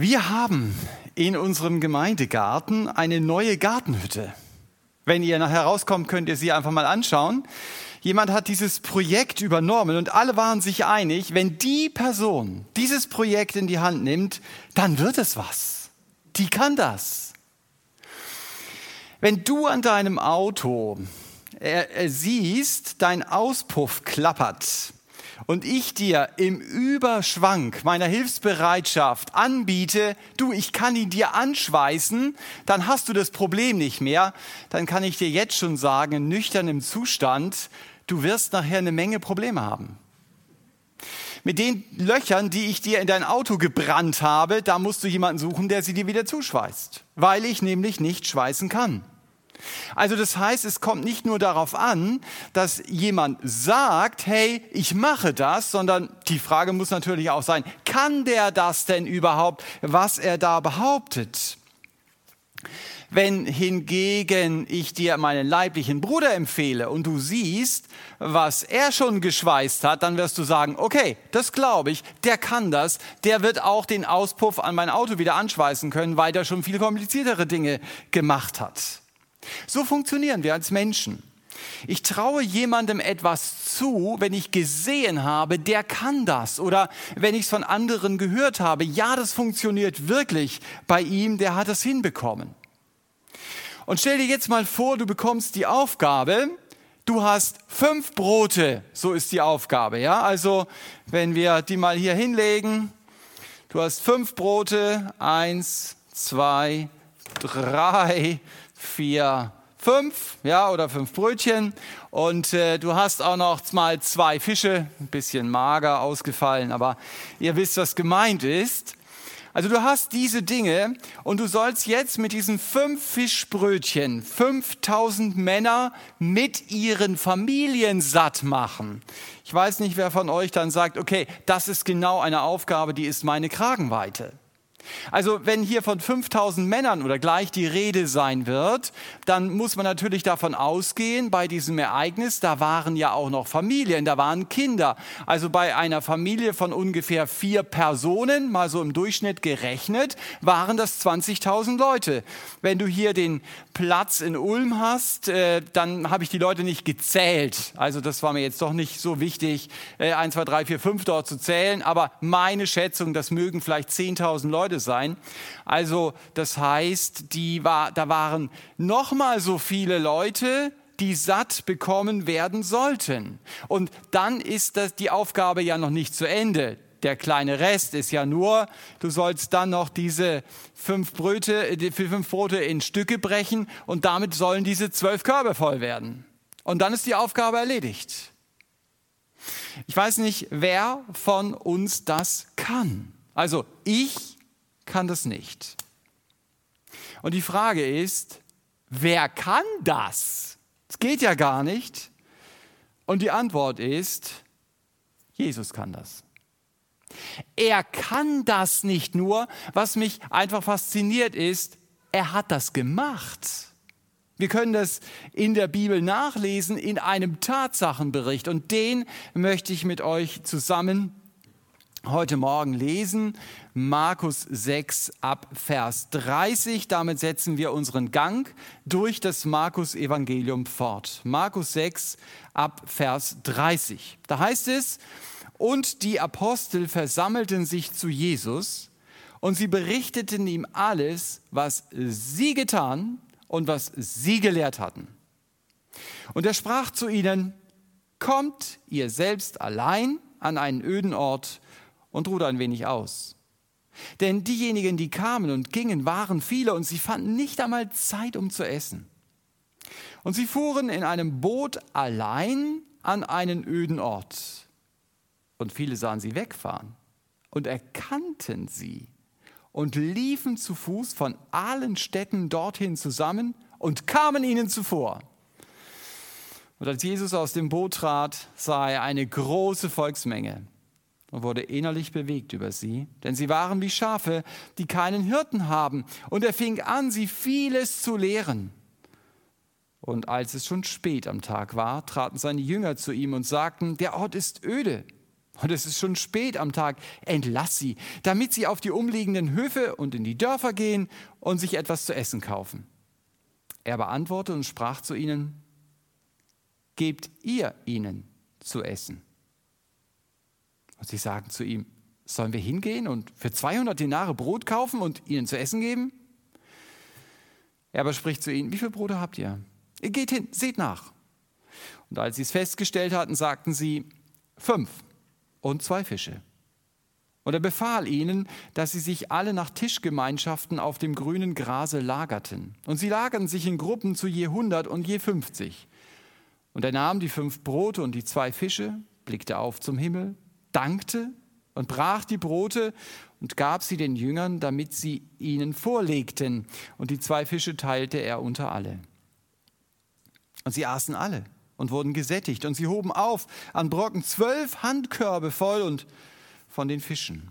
Wir haben in unserem Gemeindegarten eine neue Gartenhütte. Wenn ihr nachher rauskommt, könnt ihr sie einfach mal anschauen. Jemand hat dieses Projekt übernommen und alle waren sich einig, wenn die Person dieses Projekt in die Hand nimmt, dann wird es was. Die kann das. Wenn du an deinem Auto äh, siehst, dein Auspuff klappert, und ich dir im Überschwank meiner Hilfsbereitschaft anbiete, du, ich kann ihn dir anschweißen, dann hast du das Problem nicht mehr. Dann kann ich dir jetzt schon sagen, in nüchternem Zustand, du wirst nachher eine Menge Probleme haben. Mit den Löchern, die ich dir in dein Auto gebrannt habe, da musst du jemanden suchen, der sie dir wieder zuschweißt, weil ich nämlich nicht schweißen kann. Also das heißt, es kommt nicht nur darauf an, dass jemand sagt, hey, ich mache das, sondern die Frage muss natürlich auch sein, kann der das denn überhaupt, was er da behauptet? Wenn hingegen ich dir meinen leiblichen Bruder empfehle und du siehst, was er schon geschweißt hat, dann wirst du sagen, okay, das glaube ich, der kann das, der wird auch den Auspuff an mein Auto wieder anschweißen können, weil der schon viel kompliziertere Dinge gemacht hat. So funktionieren wir als Menschen. Ich traue jemandem etwas zu, wenn ich gesehen habe, der kann das. Oder wenn ich es von anderen gehört habe, ja, das funktioniert wirklich bei ihm, der hat es hinbekommen. Und stell dir jetzt mal vor, du bekommst die Aufgabe, du hast fünf Brote, so ist die Aufgabe. Ja, also wenn wir die mal hier hinlegen, du hast fünf Brote, eins, zwei, drei, vier, fünf, ja, oder fünf Brötchen. Und äh, du hast auch noch mal zwei Fische, ein bisschen mager ausgefallen, aber ihr wisst, was gemeint ist. Also du hast diese Dinge und du sollst jetzt mit diesen fünf Fischbrötchen 5000 Männer mit ihren Familien satt machen. Ich weiß nicht, wer von euch dann sagt, okay, das ist genau eine Aufgabe, die ist meine Kragenweite. Also wenn hier von 5000 Männern oder gleich die Rede sein wird, dann muss man natürlich davon ausgehen, bei diesem Ereignis, da waren ja auch noch Familien, da waren Kinder. Also bei einer Familie von ungefähr vier Personen, mal so im Durchschnitt gerechnet, waren das 20.000 Leute. Wenn du hier den Platz in Ulm hast, äh, dann habe ich die Leute nicht gezählt. Also das war mir jetzt doch nicht so wichtig, äh, 1, 2, 3, 4, 5 dort zu zählen. Aber meine Schätzung, das mögen vielleicht 10.000 Leute sein. Also das heißt, die war, da waren noch mal so viele Leute, die satt bekommen werden sollten. Und dann ist das die Aufgabe ja noch nicht zu Ende. Der kleine Rest ist ja nur, du sollst dann noch diese fünf Brote, die fünf Brote in Stücke brechen und damit sollen diese zwölf Körbe voll werden. Und dann ist die Aufgabe erledigt. Ich weiß nicht, wer von uns das kann. Also ich kann das nicht. Und die Frage ist, wer kann das? Es geht ja gar nicht. Und die Antwort ist, Jesus kann das. Er kann das nicht nur. Was mich einfach fasziniert ist, er hat das gemacht. Wir können das in der Bibel nachlesen in einem Tatsachenbericht und den möchte ich mit euch zusammen heute Morgen lesen. Markus 6 ab Vers 30. Damit setzen wir unseren Gang durch das Markus-Evangelium fort. Markus 6 ab Vers 30. Da heißt es, und die Apostel versammelten sich zu Jesus und sie berichteten ihm alles, was sie getan und was sie gelehrt hatten. Und er sprach zu ihnen, kommt ihr selbst allein an einen öden Ort und ruht ein wenig aus. Denn diejenigen, die kamen und gingen, waren viele und sie fanden nicht einmal Zeit, um zu essen. Und sie fuhren in einem Boot allein an einen öden Ort. Und viele sahen sie wegfahren und erkannten sie und liefen zu Fuß von allen Städten dorthin zusammen und kamen ihnen zuvor. Und als Jesus aus dem Boot trat, sah er eine große Volksmenge und wurde innerlich bewegt über sie, denn sie waren wie Schafe, die keinen Hirten haben. Und er fing an, sie vieles zu lehren. Und als es schon spät am Tag war, traten seine Jünger zu ihm und sagten, der Ort ist öde und es ist schon spät am Tag, entlass sie, damit sie auf die umliegenden Höfe und in die Dörfer gehen und sich etwas zu essen kaufen. Er beantwortete und sprach zu ihnen, gebt ihr ihnen zu essen. Und sie sagen zu ihm, sollen wir hingehen und für 200 Dinare Brot kaufen und ihnen zu essen geben? Er aber spricht zu ihnen, wie viele Brote habt ihr? Geht hin, seht nach. Und als sie es festgestellt hatten, sagten sie, fünf und zwei Fische. Und er befahl ihnen, dass sie sich alle nach Tischgemeinschaften auf dem grünen Grase lagerten. Und sie lagerten sich in Gruppen zu je hundert und je fünfzig. Und er nahm die fünf Brote und die zwei Fische, blickte auf zum Himmel, dankte und brach die Brote und gab sie den Jüngern, damit sie ihnen vorlegten. Und die zwei Fische teilte er unter alle. Und sie aßen alle und wurden gesättigt. Und sie hoben auf an Brocken zwölf Handkörbe voll und von den Fischen.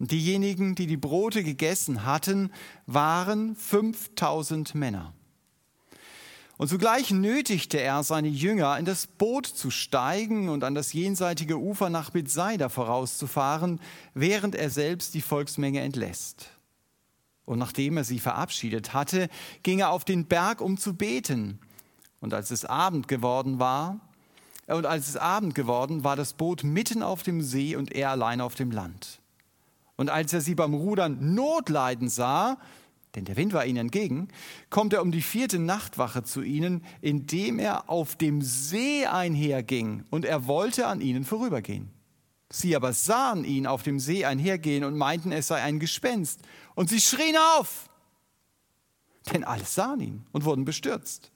Und diejenigen, die die Brote gegessen hatten, waren 5000 Männer. Und zugleich nötigte er seine Jünger, in das Boot zu steigen und an das jenseitige Ufer nach Bethsaida vorauszufahren, während er selbst die Volksmenge entlässt. Und nachdem er sie verabschiedet hatte, ging er auf den Berg, um zu beten. Und als es Abend geworden war, äh, und als es Abend geworden, war das Boot mitten auf dem See und er allein auf dem Land. Und als er sie beim Rudern Notleiden sah, denn der Wind war ihnen entgegen, kommt er um die vierte Nachtwache zu ihnen, indem er auf dem See einherging und er wollte an ihnen vorübergehen. Sie aber sahen ihn auf dem See einhergehen und meinten, es sei ein Gespenst. Und sie schrien auf, denn alle sahen ihn und wurden bestürzt.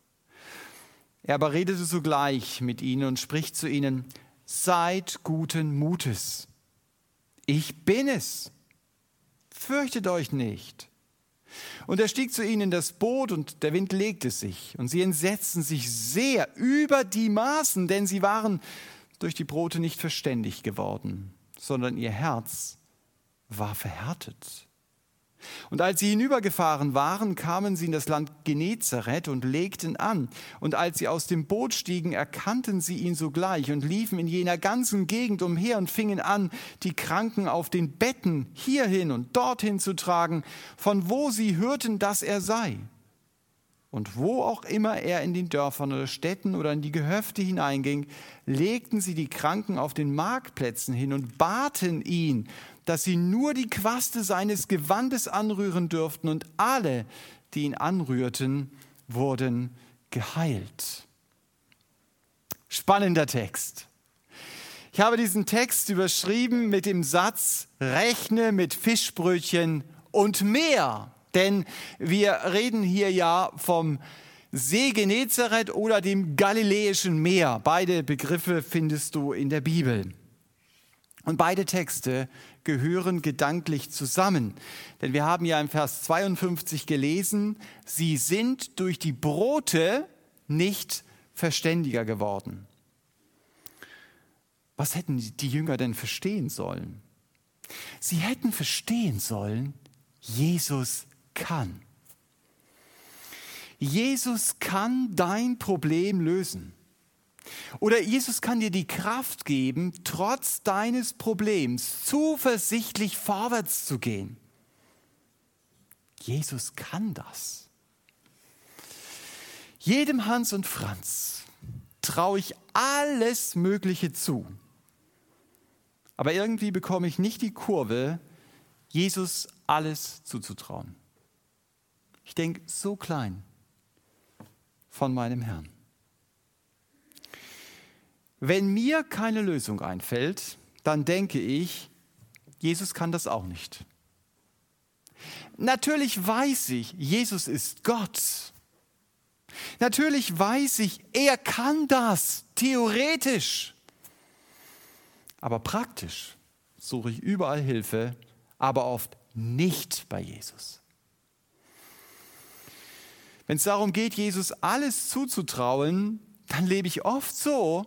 Er aber redete sogleich mit ihnen und spricht zu ihnen, seid guten Mutes. Ich bin es. Fürchtet euch nicht. Und er stieg zu ihnen in das Boot und der Wind legte sich. Und sie entsetzten sich sehr über die Maßen, denn sie waren durch die Brote nicht verständig geworden, sondern ihr Herz war verhärtet. Und als sie hinübergefahren waren, kamen sie in das Land Genezareth und legten an. Und als sie aus dem Boot stiegen, erkannten sie ihn sogleich und liefen in jener ganzen Gegend umher und fingen an, die Kranken auf den Betten hierhin und dorthin zu tragen, von wo sie hörten, dass er sei. Und wo auch immer er in den Dörfern oder Städten oder in die Gehöfte hineinging, legten sie die Kranken auf den Marktplätzen hin und baten ihn, dass sie nur die Quaste seines Gewandes anrühren dürften und alle, die ihn anrührten, wurden geheilt. Spannender Text. Ich habe diesen Text überschrieben mit dem Satz, rechne mit Fischbrötchen und mehr. Denn wir reden hier ja vom See Genezareth oder dem Galiläischen Meer. Beide Begriffe findest du in der Bibel. Und beide Texte gehören gedanklich zusammen. Denn wir haben ja im Vers 52 gelesen, sie sind durch die Brote nicht verständiger geworden. Was hätten die Jünger denn verstehen sollen? Sie hätten verstehen sollen, Jesus kann. Jesus kann dein Problem lösen. Oder Jesus kann dir die Kraft geben, trotz deines Problems zuversichtlich vorwärts zu gehen. Jesus kann das. Jedem Hans und Franz traue ich alles Mögliche zu. Aber irgendwie bekomme ich nicht die Kurve, Jesus alles zuzutrauen. Ich denke so klein von meinem Herrn. Wenn mir keine Lösung einfällt, dann denke ich, Jesus kann das auch nicht. Natürlich weiß ich, Jesus ist Gott. Natürlich weiß ich, er kann das, theoretisch. Aber praktisch suche ich überall Hilfe, aber oft nicht bei Jesus. Wenn es darum geht, Jesus alles zuzutrauen, dann lebe ich oft so,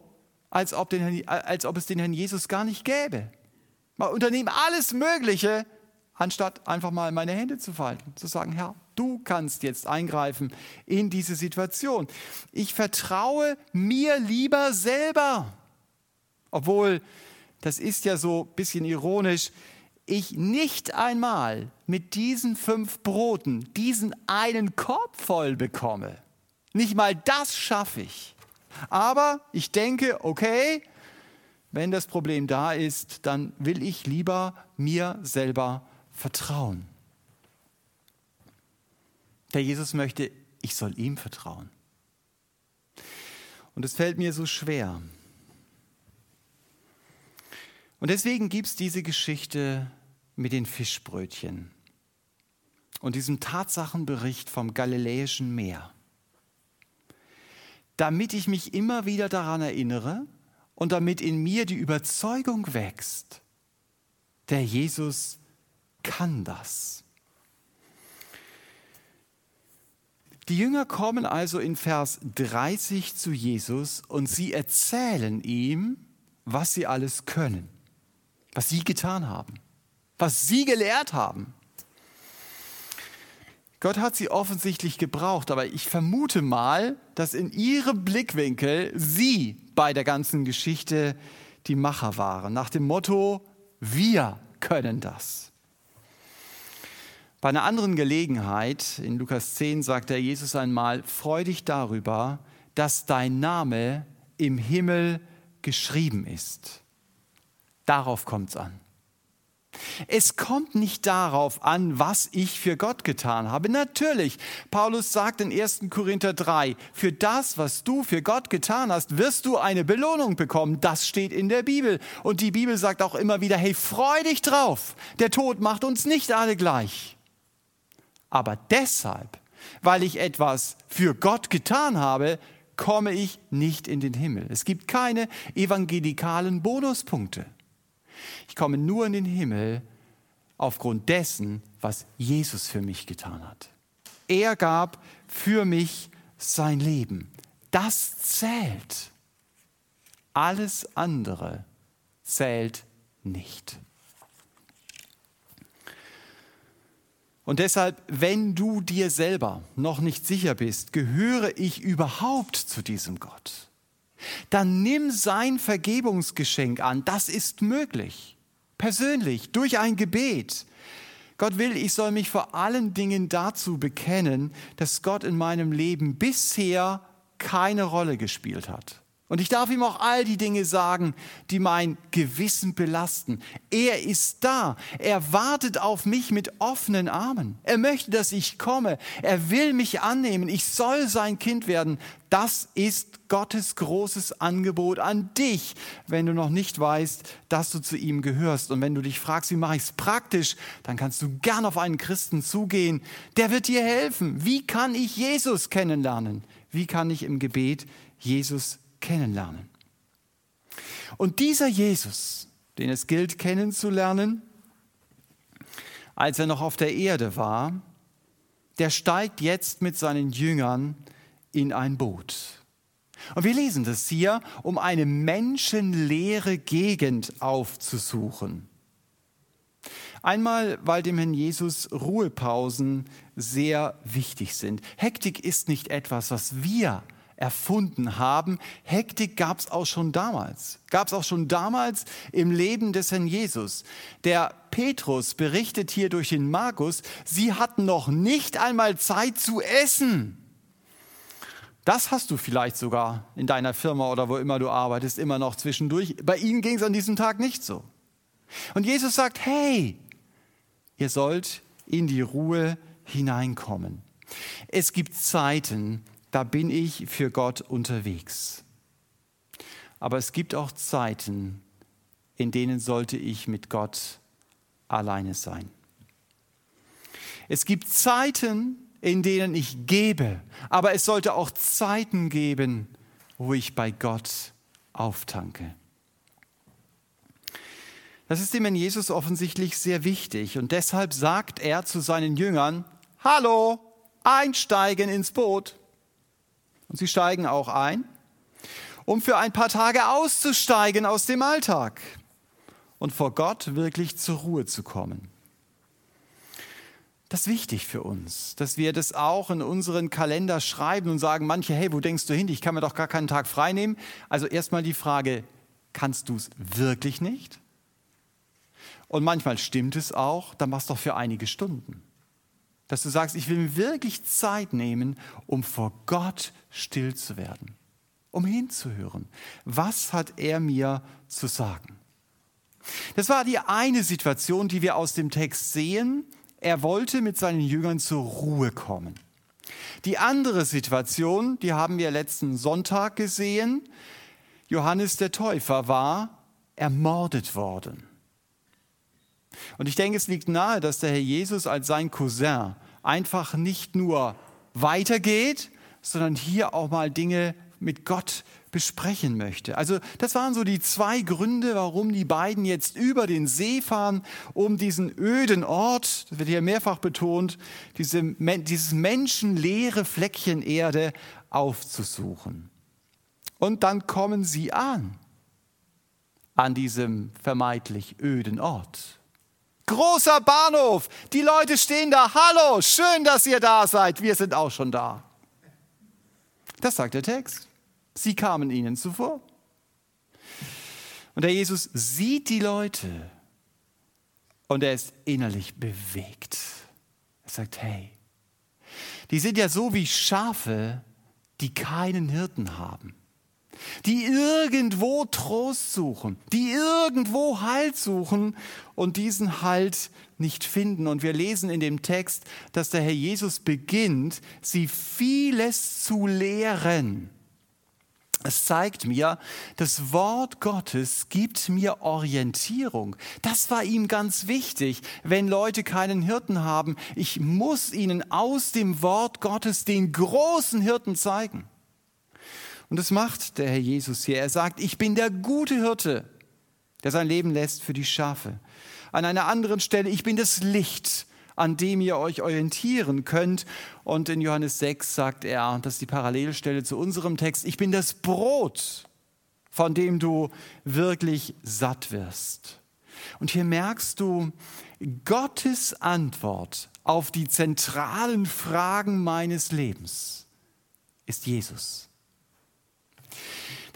als ob, den, als ob es den Herrn Jesus gar nicht gäbe. Man unternehmen alles Mögliche, anstatt einfach mal meine Hände zu falten, zu sagen, Herr, du kannst jetzt eingreifen in diese Situation. Ich vertraue mir lieber selber, obwohl das ist ja so ein bisschen ironisch, ich nicht einmal mit diesen fünf Broten diesen einen Korb voll bekomme. Nicht mal das schaffe ich. Aber ich denke, okay, wenn das Problem da ist, dann will ich lieber mir selber vertrauen. Der Jesus möchte, ich soll ihm vertrauen. Und es fällt mir so schwer. Und deswegen gibt es diese Geschichte mit den Fischbrötchen und diesem Tatsachenbericht vom Galiläischen Meer, damit ich mich immer wieder daran erinnere und damit in mir die Überzeugung wächst, der Jesus kann das. Die Jünger kommen also in Vers 30 zu Jesus und sie erzählen ihm, was sie alles können, was sie getan haben, was sie gelehrt haben. Gott hat sie offensichtlich gebraucht, aber ich vermute mal, dass in ihrem Blickwinkel sie bei der ganzen Geschichte die Macher waren, nach dem Motto, wir können das. Bei einer anderen Gelegenheit, in Lukas 10, sagt der Jesus einmal, freu dich darüber, dass dein Name im Himmel geschrieben ist. Darauf kommt es an. Es kommt nicht darauf an, was ich für Gott getan habe. Natürlich, Paulus sagt in 1. Korinther 3, für das, was du für Gott getan hast, wirst du eine Belohnung bekommen. Das steht in der Bibel. Und die Bibel sagt auch immer wieder, hey, freu dich drauf. Der Tod macht uns nicht alle gleich. Aber deshalb, weil ich etwas für Gott getan habe, komme ich nicht in den Himmel. Es gibt keine evangelikalen Bonuspunkte. Ich komme nur in den Himmel aufgrund dessen, was Jesus für mich getan hat. Er gab für mich sein Leben. Das zählt. Alles andere zählt nicht. Und deshalb, wenn du dir selber noch nicht sicher bist, gehöre ich überhaupt zu diesem Gott? Dann nimm sein Vergebungsgeschenk an. Das ist möglich. Persönlich, durch ein Gebet. Gott will, ich soll mich vor allen Dingen dazu bekennen, dass Gott in meinem Leben bisher keine Rolle gespielt hat. Und ich darf ihm auch all die Dinge sagen, die mein Gewissen belasten. Er ist da. Er wartet auf mich mit offenen Armen. Er möchte, dass ich komme. Er will mich annehmen. Ich soll sein Kind werden. Das ist Gottes großes Angebot an dich, wenn du noch nicht weißt, dass du zu ihm gehörst. Und wenn du dich fragst, wie mache ich es praktisch, dann kannst du gern auf einen Christen zugehen. Der wird dir helfen. Wie kann ich Jesus kennenlernen? Wie kann ich im Gebet Jesus kennenlernen. Und dieser Jesus, den es gilt kennenzulernen, als er noch auf der Erde war, der steigt jetzt mit seinen Jüngern in ein Boot. Und wir lesen das hier, um eine menschenleere Gegend aufzusuchen. Einmal, weil dem Herrn Jesus Ruhepausen sehr wichtig sind. Hektik ist nicht etwas, was wir erfunden haben. Hektik gab es auch schon damals. Gab es auch schon damals im Leben des Herrn Jesus. Der Petrus berichtet hier durch den Markus, sie hatten noch nicht einmal Zeit zu essen. Das hast du vielleicht sogar in deiner Firma oder wo immer du arbeitest, immer noch zwischendurch. Bei ihnen ging es an diesem Tag nicht so. Und Jesus sagt, hey, ihr sollt in die Ruhe hineinkommen. Es gibt Zeiten, da bin ich für Gott unterwegs. Aber es gibt auch Zeiten, in denen sollte ich mit Gott alleine sein. Es gibt Zeiten, in denen ich gebe, aber es sollte auch Zeiten geben, wo ich bei Gott auftanke. Das ist dem in Jesus offensichtlich sehr wichtig und deshalb sagt er zu seinen Jüngern, Hallo, einsteigen ins Boot. Und sie steigen auch ein, um für ein paar Tage auszusteigen aus dem Alltag und vor Gott wirklich zur Ruhe zu kommen. Das ist wichtig für uns, dass wir das auch in unseren Kalender schreiben und sagen, manche, hey, wo denkst du hin? Ich kann mir doch gar keinen Tag frei nehmen. Also erstmal die Frage, kannst du es wirklich nicht? Und manchmal stimmt es auch, dann machst du doch für einige Stunden. Dass du sagst, ich will mir wirklich Zeit nehmen, um vor Gott still zu werden, um hinzuhören. Was hat er mir zu sagen? Das war die eine Situation, die wir aus dem Text sehen. Er wollte mit seinen Jüngern zur Ruhe kommen. Die andere Situation, die haben wir letzten Sonntag gesehen. Johannes der Täufer war ermordet worden. Und ich denke, es liegt nahe, dass der Herr Jesus als sein Cousin einfach nicht nur weitergeht, sondern hier auch mal Dinge mit Gott besprechen möchte. Also das waren so die zwei Gründe, warum die beiden jetzt über den See fahren, um diesen öden Ort, das wird hier mehrfach betont, diese, dieses menschenleere Fleckchen Erde aufzusuchen. Und dann kommen sie an, an diesem vermeintlich öden Ort. Großer Bahnhof, die Leute stehen da, hallo, schön, dass ihr da seid, wir sind auch schon da. Das sagt der Text. Sie kamen ihnen zuvor. Und der Jesus sieht die Leute und er ist innerlich bewegt. Er sagt, hey, die sind ja so wie Schafe, die keinen Hirten haben die irgendwo Trost suchen, die irgendwo Halt suchen und diesen Halt nicht finden. Und wir lesen in dem Text, dass der Herr Jesus beginnt, sie vieles zu lehren. Es zeigt mir, das Wort Gottes gibt mir Orientierung. Das war ihm ganz wichtig, wenn Leute keinen Hirten haben. Ich muss ihnen aus dem Wort Gottes den großen Hirten zeigen. Und das macht der Herr Jesus hier. Er sagt, ich bin der gute Hirte, der sein Leben lässt für die Schafe. An einer anderen Stelle, ich bin das Licht, an dem ihr euch orientieren könnt. Und in Johannes 6 sagt er, das ist die Parallelstelle zu unserem Text, ich bin das Brot, von dem du wirklich satt wirst. Und hier merkst du, Gottes Antwort auf die zentralen Fragen meines Lebens ist Jesus.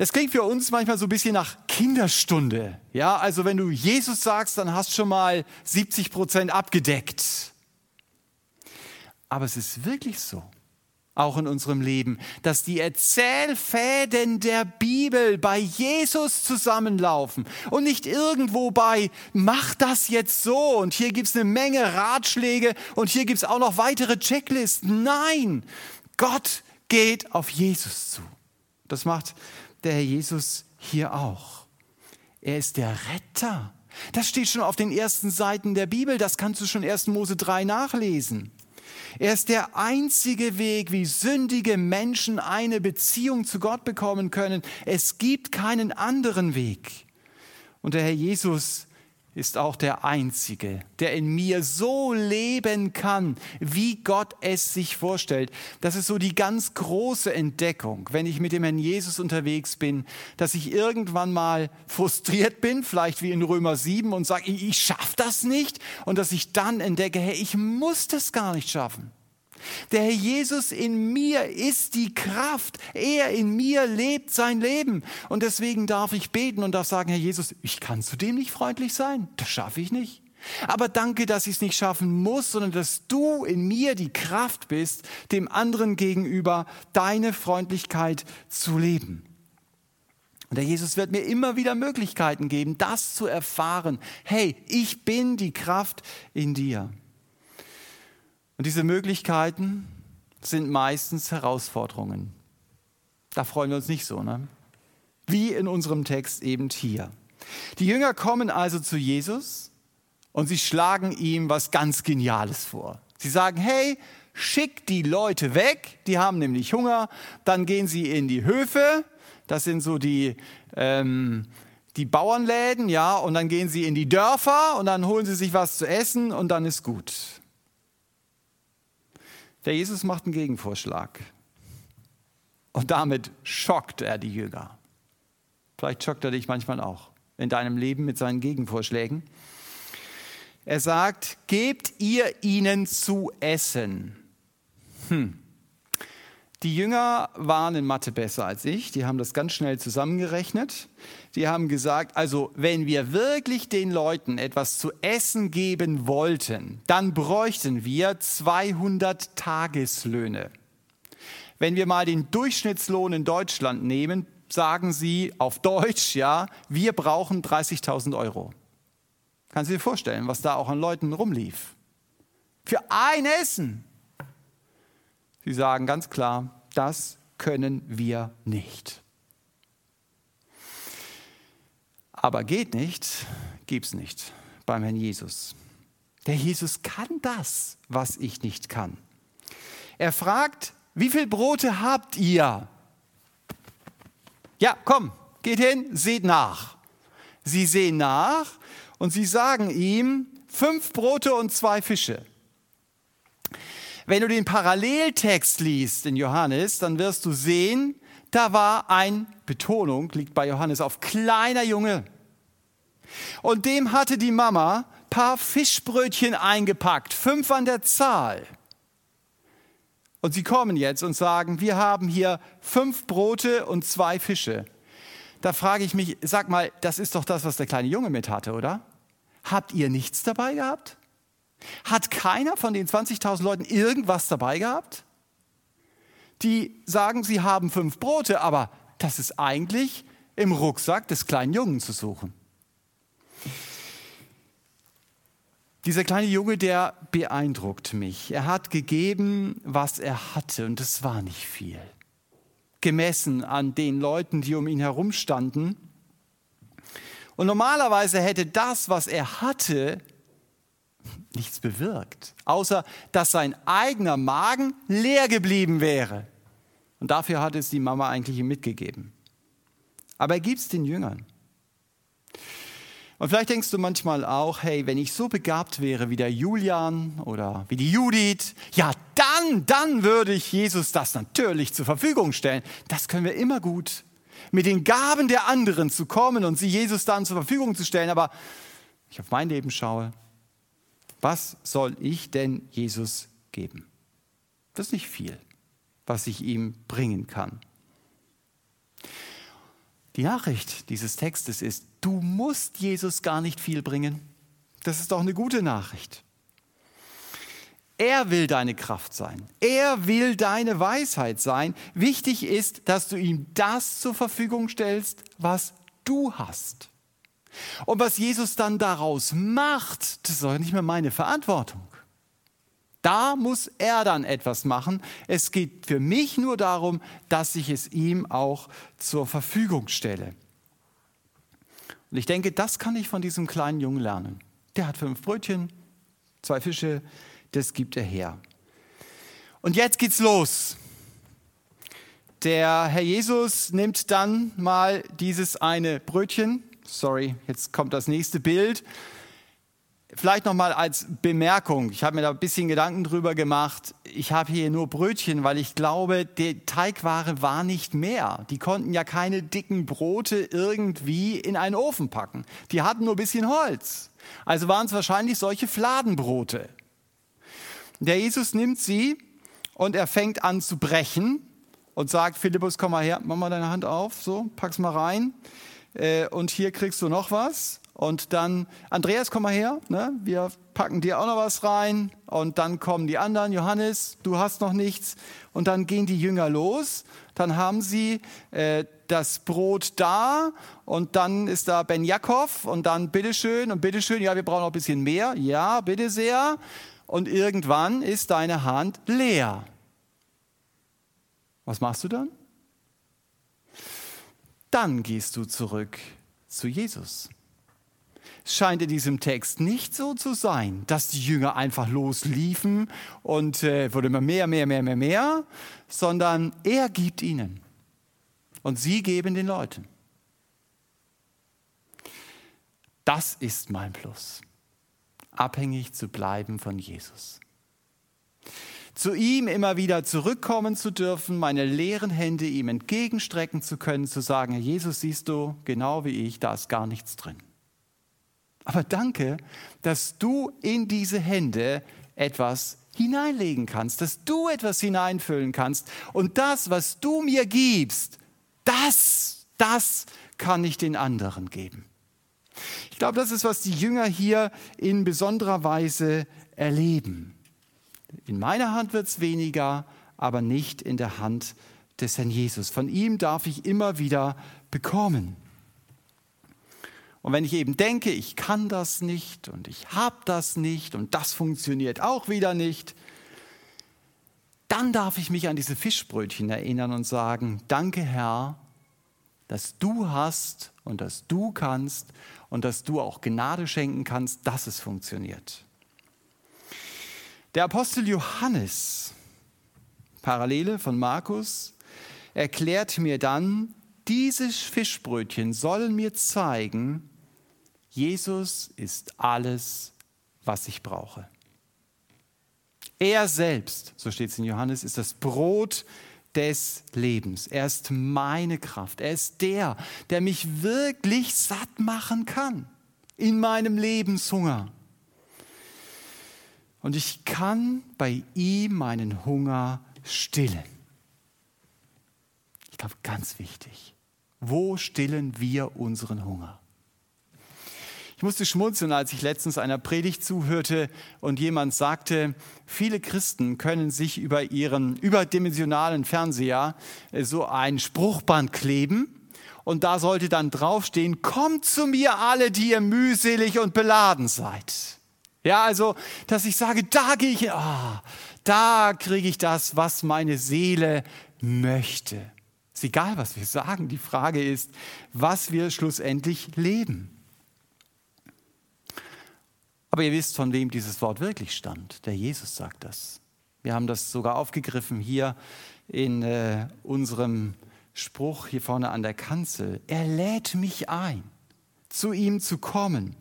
Das klingt für uns manchmal so ein bisschen nach Kinderstunde. Ja, also wenn du Jesus sagst, dann hast schon mal 70 Prozent abgedeckt. Aber es ist wirklich so, auch in unserem Leben, dass die Erzählfäden der Bibel bei Jesus zusammenlaufen und nicht irgendwo bei, mach das jetzt so und hier gibt es eine Menge Ratschläge und hier gibt es auch noch weitere Checklisten. Nein, Gott geht auf Jesus zu. Das macht der Herr Jesus hier auch. Er ist der Retter. Das steht schon auf den ersten Seiten der Bibel, das kannst du schon 1. Mose 3 nachlesen. Er ist der einzige Weg, wie sündige Menschen eine Beziehung zu Gott bekommen können. Es gibt keinen anderen Weg. Und der Herr Jesus ist auch der Einzige, der in mir so leben kann, wie Gott es sich vorstellt. Das ist so die ganz große Entdeckung, wenn ich mit dem Herrn Jesus unterwegs bin, dass ich irgendwann mal frustriert bin, vielleicht wie in Römer 7 und sage, ich, ich schaffe das nicht und dass ich dann entdecke, hey, ich muss das gar nicht schaffen. Der Herr Jesus in mir ist die Kraft. Er in mir lebt sein Leben. Und deswegen darf ich beten und darf sagen, Herr Jesus, ich kann zu dem nicht freundlich sein. Das schaffe ich nicht. Aber danke, dass ich es nicht schaffen muss, sondern dass du in mir die Kraft bist, dem anderen gegenüber deine Freundlichkeit zu leben. Und der Jesus wird mir immer wieder Möglichkeiten geben, das zu erfahren. Hey, ich bin die Kraft in dir. Und diese Möglichkeiten sind meistens Herausforderungen. Da freuen wir uns nicht so, ne? Wie in unserem Text eben hier. Die Jünger kommen also zu Jesus und sie schlagen ihm was ganz Geniales vor. Sie sagen, hey, schick die Leute weg, die haben nämlich Hunger, dann gehen sie in die Höfe, das sind so die, ähm, die Bauernläden, ja, und dann gehen sie in die Dörfer und dann holen sie sich was zu essen und dann ist gut. Der Jesus macht einen Gegenvorschlag. Und damit schockt er die Jünger. Vielleicht schockt er dich manchmal auch in deinem Leben mit seinen Gegenvorschlägen. Er sagt, gebt ihr ihnen zu essen. Hm. Die Jünger waren in Mathe besser als ich. Die haben das ganz schnell zusammengerechnet. Die haben gesagt, also wenn wir wirklich den Leuten etwas zu essen geben wollten, dann bräuchten wir 200 Tageslöhne. Wenn wir mal den Durchschnittslohn in Deutschland nehmen, sagen sie auf Deutsch, ja, wir brauchen 30.000 Euro. Kannst du dir vorstellen, was da auch an Leuten rumlief? Für ein Essen. Sie sagen ganz klar, das können wir nicht. Aber geht nicht, gibt's nicht beim Herrn Jesus. Der Jesus kann das, was ich nicht kann. Er fragt, wie viele Brote habt ihr? Ja, komm, geht hin, seht nach. Sie sehen nach und sie sagen ihm, fünf Brote und zwei Fische. Wenn du den Paralleltext liest in Johannes, dann wirst du sehen, da war ein, Betonung liegt bei Johannes auf kleiner Junge. Und dem hatte die Mama paar Fischbrötchen eingepackt, fünf an der Zahl. Und sie kommen jetzt und sagen, wir haben hier fünf Brote und zwei Fische. Da frage ich mich, sag mal, das ist doch das, was der kleine Junge mit hatte, oder? Habt ihr nichts dabei gehabt? Hat keiner von den 20.000 Leuten irgendwas dabei gehabt? Die sagen, sie haben fünf Brote, aber das ist eigentlich im Rucksack des kleinen Jungen zu suchen. Dieser kleine Junge, der beeindruckt mich. Er hat gegeben, was er hatte, und es war nicht viel. Gemessen an den Leuten, die um ihn herum standen. Und normalerweise hätte das, was er hatte, nichts bewirkt, außer dass sein eigener Magen leer geblieben wäre. Und dafür hat es die Mama eigentlich ihm mitgegeben. Aber er gibt es den Jüngern. Und vielleicht denkst du manchmal auch, hey, wenn ich so begabt wäre wie der Julian oder wie die Judith, ja, dann, dann würde ich Jesus das natürlich zur Verfügung stellen. Das können wir immer gut. Mit den Gaben der anderen zu kommen und sie Jesus dann zur Verfügung zu stellen. Aber ich auf mein Leben schaue, was soll ich denn Jesus geben? Das ist nicht viel, was ich ihm bringen kann. Die Nachricht dieses Textes ist, du musst Jesus gar nicht viel bringen. Das ist doch eine gute Nachricht. Er will deine Kraft sein. Er will deine Weisheit sein. Wichtig ist, dass du ihm das zur Verfügung stellst, was du hast. Und was Jesus dann daraus macht, das ist doch nicht mehr meine Verantwortung. Da muss er dann etwas machen. Es geht für mich nur darum, dass ich es ihm auch zur Verfügung stelle. Und ich denke, das kann ich von diesem kleinen Jungen lernen. Der hat fünf Brötchen, zwei Fische, das gibt er her. Und jetzt geht's los. Der Herr Jesus nimmt dann mal dieses eine Brötchen, sorry, jetzt kommt das nächste Bild. Vielleicht noch mal als Bemerkung. Ich habe mir da ein bisschen Gedanken drüber gemacht. Ich habe hier nur Brötchen, weil ich glaube, die Teigware war nicht mehr. Die konnten ja keine dicken Brote irgendwie in einen Ofen packen. Die hatten nur ein bisschen Holz. Also waren es wahrscheinlich solche Fladenbrote. Der Jesus nimmt sie und er fängt an zu brechen und sagt, Philippus, komm mal her, mach mal deine Hand auf, so, pack's mal rein. Äh, und hier kriegst du noch was. Und dann, Andreas, komm mal her, ne? wir packen dir auch noch was rein. Und dann kommen die anderen, Johannes, du hast noch nichts. Und dann gehen die Jünger los. Dann haben sie äh, das Brot da und dann ist da Ben Jakob und dann bitteschön und bitteschön, ja, wir brauchen noch ein bisschen mehr. Ja, bitte sehr. Und irgendwann ist deine Hand leer. Was machst du dann? Dann gehst du zurück zu Jesus. Es scheint in diesem Text nicht so zu sein, dass die Jünger einfach losliefen und äh, wurde immer mehr, mehr, mehr, mehr, mehr, sondern er gibt ihnen und sie geben den Leuten. Das ist mein Plus, abhängig zu bleiben von Jesus. Zu ihm immer wieder zurückkommen zu dürfen, meine leeren Hände ihm entgegenstrecken zu können, zu sagen, Herr Jesus, siehst du, genau wie ich, da ist gar nichts drin. Aber danke, dass du in diese Hände etwas hineinlegen kannst, dass du etwas hineinfüllen kannst. Und das, was du mir gibst, das, das kann ich den anderen geben. Ich glaube, das ist, was die Jünger hier in besonderer Weise erleben. In meiner Hand wird es weniger, aber nicht in der Hand des Herrn Jesus. Von ihm darf ich immer wieder bekommen. Und wenn ich eben denke, ich kann das nicht und ich habe das nicht und das funktioniert auch wieder nicht, dann darf ich mich an diese Fischbrötchen erinnern und sagen, danke Herr, dass du hast und dass du kannst und dass du auch Gnade schenken kannst, dass es funktioniert. Der Apostel Johannes, Parallele von Markus, erklärt mir dann, diese Fischbrötchen sollen mir zeigen, Jesus ist alles, was ich brauche. Er selbst, so steht es in Johannes, ist das Brot des Lebens. Er ist meine Kraft. Er ist der, der mich wirklich satt machen kann in meinem Lebenshunger. Und ich kann bei ihm meinen Hunger stillen. Ich glaube, ganz wichtig. Wo stillen wir unseren Hunger? Ich musste schmunzeln, als ich letztens einer Predigt zuhörte und jemand sagte, viele Christen können sich über ihren überdimensionalen Fernseher äh, so ein Spruchband kleben und da sollte dann draufstehen, kommt zu mir alle, die ihr mühselig und beladen seid. Ja, also, dass ich sage, da gehe ich, oh, da kriege ich das, was meine Seele möchte. Ist egal, was wir sagen. Die Frage ist, was wir schlussendlich leben. Aber ihr wisst, von wem dieses Wort wirklich stammt. Der Jesus sagt das. Wir haben das sogar aufgegriffen hier in äh, unserem Spruch hier vorne an der Kanzel. Er lädt mich ein, zu ihm zu kommen.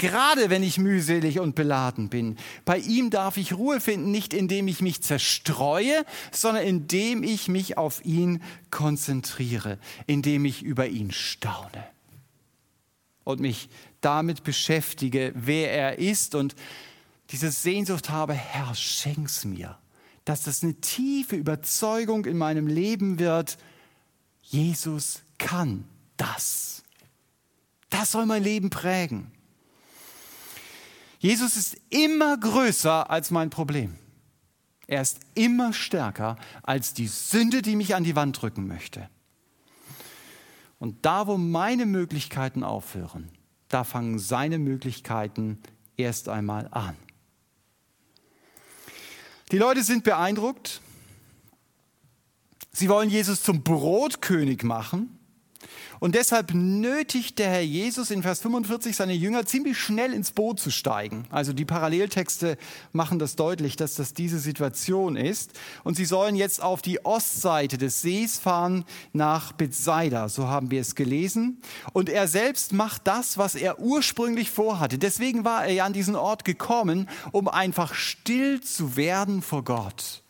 Gerade wenn ich mühselig und beladen bin. Bei ihm darf ich Ruhe finden, nicht indem ich mich zerstreue, sondern indem ich mich auf ihn konzentriere, indem ich über ihn staune und mich damit beschäftige, wer er ist und diese Sehnsucht habe, Herr, schenk's mir, dass das eine tiefe Überzeugung in meinem Leben wird, Jesus kann das. Das soll mein Leben prägen. Jesus ist immer größer als mein Problem. Er ist immer stärker als die Sünde, die mich an die Wand drücken möchte. Und da, wo meine Möglichkeiten aufhören, da fangen seine Möglichkeiten erst einmal an. Die Leute sind beeindruckt. Sie wollen Jesus zum Brotkönig machen. Und deshalb nötigt der Herr Jesus in Vers 45 seine Jünger ziemlich schnell ins Boot zu steigen. Also die Paralleltexte machen das deutlich, dass das diese Situation ist. Und sie sollen jetzt auf die Ostseite des Sees fahren nach Bethsaida. So haben wir es gelesen. Und er selbst macht das, was er ursprünglich vorhatte. Deswegen war er ja an diesen Ort gekommen, um einfach still zu werden vor Gott.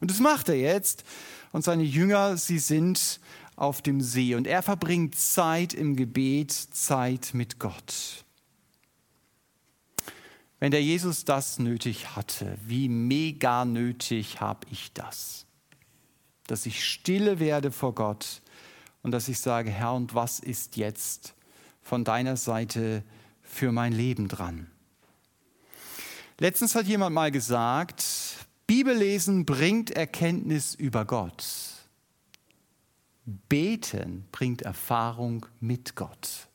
Und das macht er jetzt. Und seine Jünger, sie sind auf dem See und er verbringt Zeit im Gebet, Zeit mit Gott. Wenn der Jesus das nötig hatte, wie mega nötig habe ich das? Dass ich stille werde vor Gott und dass ich sage, Herr, und was ist jetzt von deiner Seite für mein Leben dran? Letztens hat jemand mal gesagt, Bibellesen bringt Erkenntnis über Gott. Beten bringt Erfahrung mit Gott.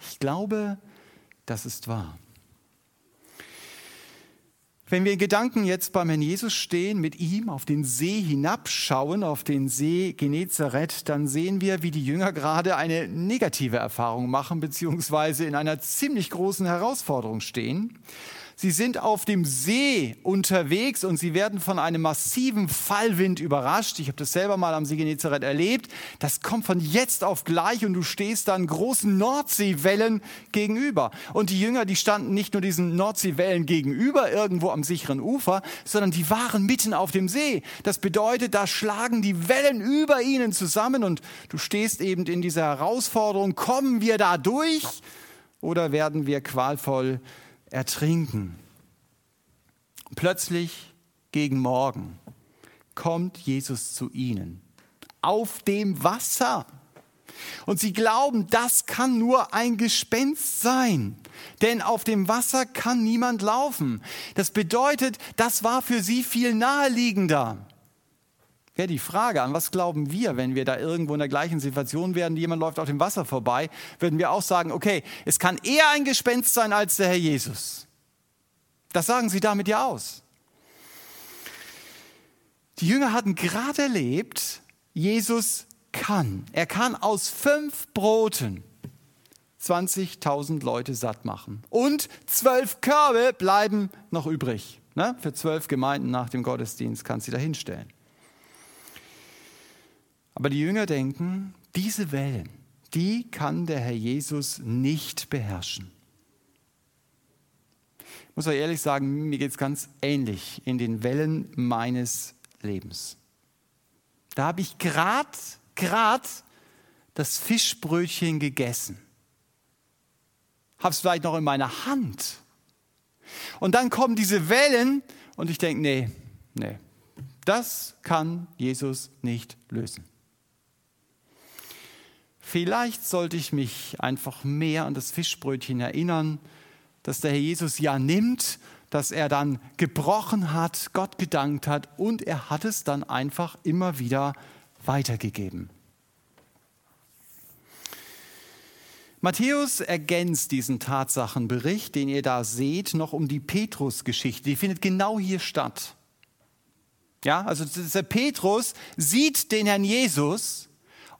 Ich glaube, das ist wahr. Wenn wir in Gedanken jetzt beim Herrn Jesus stehen, mit ihm auf den See hinabschauen, auf den See Genezareth, dann sehen wir, wie die Jünger gerade eine negative Erfahrung machen, beziehungsweise in einer ziemlich großen Herausforderung stehen. Sie sind auf dem See unterwegs und sie werden von einem massiven Fallwind überrascht. Ich habe das selber mal am See Genezareth erlebt. Das kommt von jetzt auf gleich und du stehst dann großen Nordseewellen gegenüber. Und die Jünger, die standen nicht nur diesen Nordseewellen gegenüber irgendwo am sicheren Ufer, sondern die waren mitten auf dem See. Das bedeutet, da schlagen die Wellen über ihnen zusammen und du stehst eben in dieser Herausforderung, kommen wir da durch oder werden wir qualvoll ertrinken. Plötzlich gegen Morgen kommt Jesus zu ihnen auf dem Wasser. Und sie glauben, das kann nur ein Gespenst sein, denn auf dem Wasser kann niemand laufen. Das bedeutet, das war für sie viel naheliegender. Wäre die Frage, an was glauben wir, wenn wir da irgendwo in der gleichen Situation wären, jemand läuft auf dem Wasser vorbei, würden wir auch sagen, okay, es kann eher ein Gespenst sein als der Herr Jesus. Das sagen sie damit ja aus. Die Jünger hatten gerade erlebt, Jesus kann. Er kann aus fünf Broten 20.000 Leute satt machen. Und zwölf Körbe bleiben noch übrig. Ne? Für zwölf Gemeinden nach dem Gottesdienst kannst du da hinstellen. Aber die Jünger denken, diese Wellen, die kann der Herr Jesus nicht beherrschen. Ich muss euch ehrlich sagen, mir geht es ganz ähnlich in den Wellen meines Lebens. Da habe ich gerade, gerade das Fischbrötchen gegessen. Habe es vielleicht noch in meiner Hand. Und dann kommen diese Wellen und ich denke, nee, nee, das kann Jesus nicht lösen. Vielleicht sollte ich mich einfach mehr an das Fischbrötchen erinnern, das der Herr Jesus ja nimmt dass er dann gebrochen hat, Gott gedankt hat und er hat es dann einfach immer wieder weitergegeben. Matthäus ergänzt diesen Tatsachenbericht, den ihr da seht, noch um die Petrus-Geschichte. Die findet genau hier statt. Ja, also der Petrus sieht den Herrn Jesus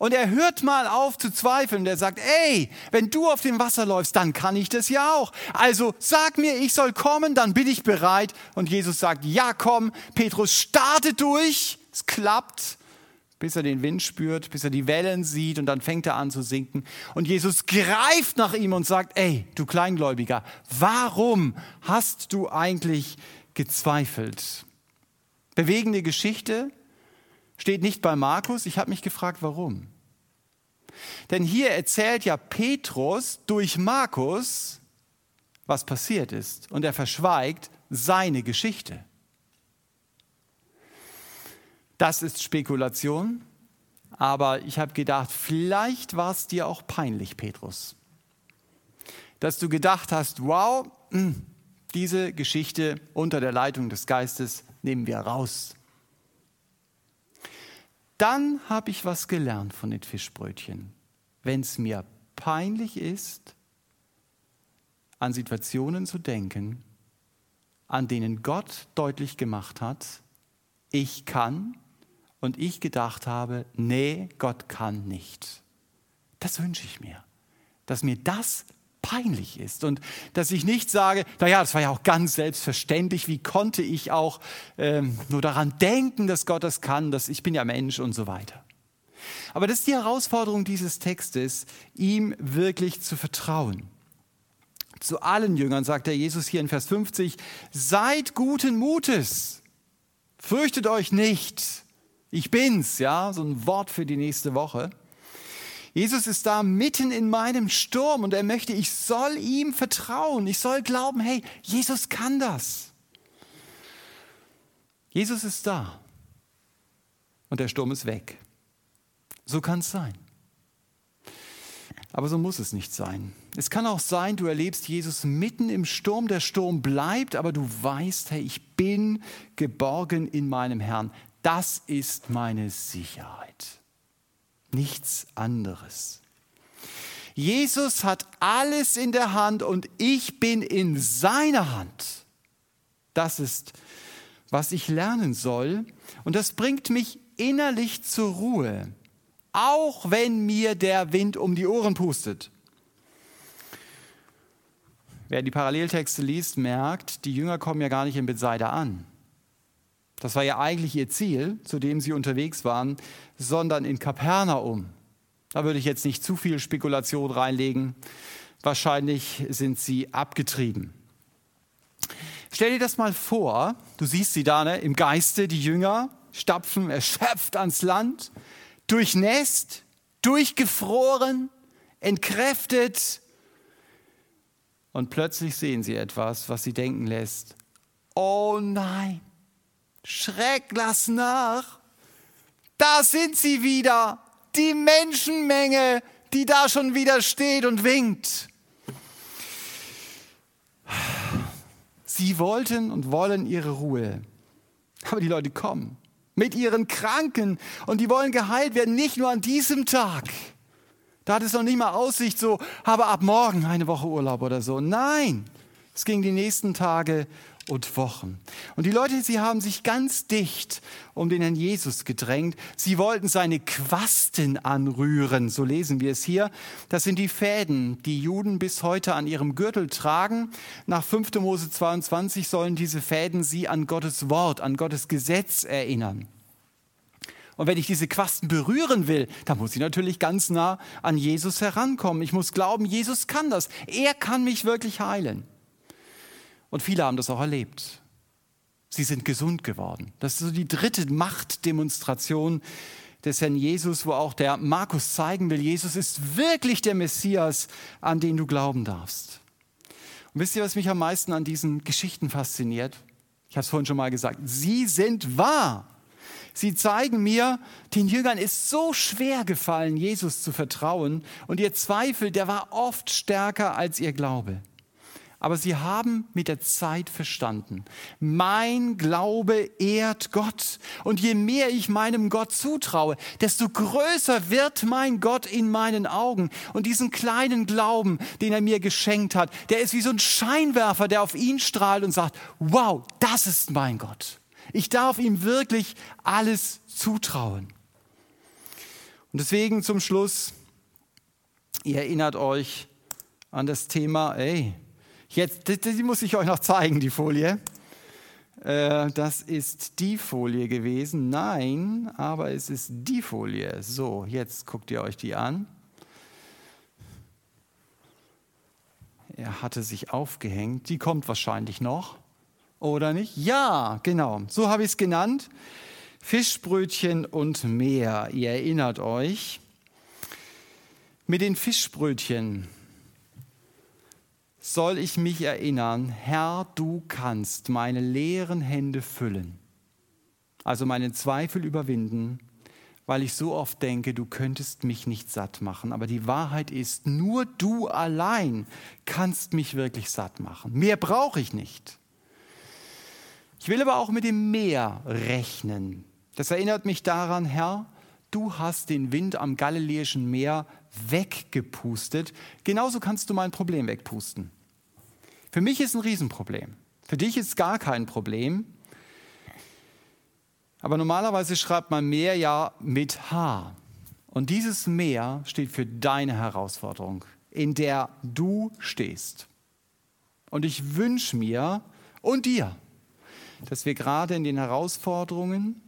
und er hört mal auf zu zweifeln. Der sagt, ey, wenn du auf dem Wasser läufst, dann kann ich das ja auch. Also sag mir, ich soll kommen, dann bin ich bereit. Und Jesus sagt, ja, komm. Petrus startet durch. Es klappt bis er den Wind spürt, bis er die Wellen sieht und dann fängt er an zu sinken. Und Jesus greift nach ihm und sagt, ey, du Kleingläubiger, warum hast du eigentlich gezweifelt? Bewegende Geschichte, steht nicht bei Markus. Ich habe mich gefragt, warum. Denn hier erzählt ja Petrus durch Markus, was passiert ist. Und er verschweigt seine Geschichte. Das ist Spekulation, aber ich habe gedacht, vielleicht war es dir auch peinlich, Petrus, dass du gedacht hast, wow, hm, diese Geschichte unter der Leitung des Geistes nehmen wir raus. Dann habe ich was gelernt von den Fischbrötchen. Wenn es mir peinlich ist, an Situationen zu denken, an denen Gott deutlich gemacht hat, ich kann und ich gedacht habe, nee, Gott kann nicht. Das wünsche ich mir, dass mir das peinlich ist und dass ich nicht sage, naja, das war ja auch ganz selbstverständlich, wie konnte ich auch ähm, nur daran denken, dass Gott das kann, dass ich bin ja Mensch und so weiter. Aber das ist die Herausforderung dieses Textes, ihm wirklich zu vertrauen. Zu allen Jüngern sagt der Jesus hier in Vers 50, seid guten Mutes, fürchtet euch nicht, ich bin's, ja, so ein Wort für die nächste Woche. Jesus ist da mitten in meinem Sturm und er möchte, ich soll ihm vertrauen. Ich soll glauben, hey, Jesus kann das. Jesus ist da und der Sturm ist weg. So kann es sein. Aber so muss es nicht sein. Es kann auch sein, du erlebst Jesus mitten im Sturm, der Sturm bleibt, aber du weißt, hey, ich bin geborgen in meinem Herrn. Das ist meine Sicherheit nichts anderes. Jesus hat alles in der Hand und ich bin in seiner Hand. Das ist, was ich lernen soll. Und das bringt mich innerlich zur Ruhe, auch wenn mir der Wind um die Ohren pustet. Wer die Paralleltexte liest, merkt, die Jünger kommen ja gar nicht in Bethsaida an. Das war ja eigentlich ihr Ziel, zu dem sie unterwegs waren, sondern in Kapernaum. Da würde ich jetzt nicht zu viel Spekulation reinlegen. Wahrscheinlich sind sie abgetrieben. Stell dir das mal vor, du siehst sie da ne, im Geiste, die Jünger stapfen erschöpft ans Land, durchnässt, durchgefroren, entkräftet. Und plötzlich sehen sie etwas, was sie denken lässt, Oh nein, Schreck, lass nach. Da sind sie wieder, die Menschenmenge, die da schon wieder steht und winkt. Sie wollten und wollen ihre Ruhe. Aber die Leute kommen mit ihren Kranken und die wollen geheilt werden, nicht nur an diesem Tag. Da hat es noch nicht mal Aussicht, so, aber ab morgen eine Woche Urlaub oder so. Nein, es ging die nächsten Tage und Wochen. Und die Leute, sie haben sich ganz dicht um den Herrn Jesus gedrängt. Sie wollten seine Quasten anrühren, so lesen wir es hier. Das sind die Fäden, die Juden bis heute an ihrem Gürtel tragen. Nach 5. Mose 22 sollen diese Fäden sie an Gottes Wort, an Gottes Gesetz erinnern. Und wenn ich diese Quasten berühren will, dann muss ich natürlich ganz nah an Jesus herankommen. Ich muss glauben, Jesus kann das. Er kann mich wirklich heilen. Und viele haben das auch erlebt. Sie sind gesund geworden. Das ist so die dritte Machtdemonstration des Herrn Jesus, wo auch der Markus zeigen will, Jesus ist wirklich der Messias, an den du glauben darfst. Und wisst ihr, was mich am meisten an diesen Geschichten fasziniert? Ich habe es vorhin schon mal gesagt. Sie sind wahr. Sie zeigen mir, den Jüngern ist so schwer gefallen, Jesus zu vertrauen. Und ihr Zweifel, der war oft stärker als ihr Glaube aber sie haben mit der Zeit verstanden. Mein Glaube ehrt Gott. Und je mehr ich meinem Gott zutraue, desto größer wird mein Gott in meinen Augen. Und diesen kleinen Glauben, den er mir geschenkt hat, der ist wie so ein Scheinwerfer, der auf ihn strahlt und sagt, wow, das ist mein Gott. Ich darf ihm wirklich alles zutrauen. Und deswegen zum Schluss, ihr erinnert euch an das Thema, ey, Jetzt, die muss ich euch noch zeigen, die Folie. Äh, das ist die Folie gewesen. Nein, aber es ist die Folie. So, jetzt guckt ihr euch die an. Er hatte sich aufgehängt. Die kommt wahrscheinlich noch. Oder nicht? Ja, genau. So habe ich es genannt. Fischbrötchen und Meer. Ihr erinnert euch. Mit den Fischbrötchen soll ich mich erinnern, Herr, du kannst meine leeren Hände füllen, also meine Zweifel überwinden, weil ich so oft denke, du könntest mich nicht satt machen. Aber die Wahrheit ist, nur du allein kannst mich wirklich satt machen. Mehr brauche ich nicht. Ich will aber auch mit dem Meer rechnen. Das erinnert mich daran, Herr, du hast den Wind am Galiläischen Meer weggepustet. Genauso kannst du mein Problem wegpusten. Für mich ist ein Riesenproblem. Für dich ist gar kein Problem. Aber normalerweise schreibt man Meer ja mit H. Und dieses Meer steht für deine Herausforderung, in der du stehst. Und ich wünsche mir und dir, dass wir gerade in den Herausforderungen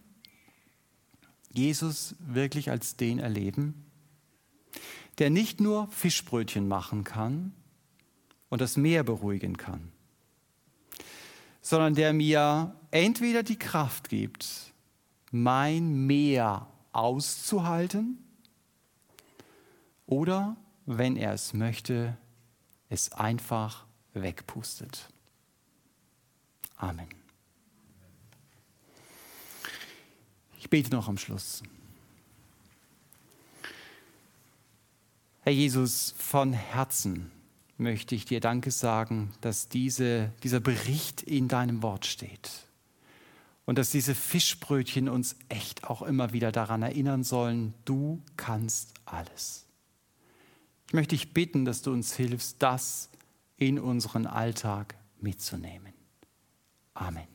Jesus wirklich als den erleben, der nicht nur Fischbrötchen machen kann und das Meer beruhigen kann, sondern der mir entweder die Kraft gibt, mein Meer auszuhalten oder, wenn er es möchte, es einfach wegpustet. Amen. Ich bete noch am Schluss. Herr Jesus, von Herzen möchte ich dir Danke sagen, dass diese, dieser Bericht in deinem Wort steht. Und dass diese Fischbrötchen uns echt auch immer wieder daran erinnern sollen, du kannst alles. Ich möchte dich bitten, dass du uns hilfst, das in unseren Alltag mitzunehmen. Amen.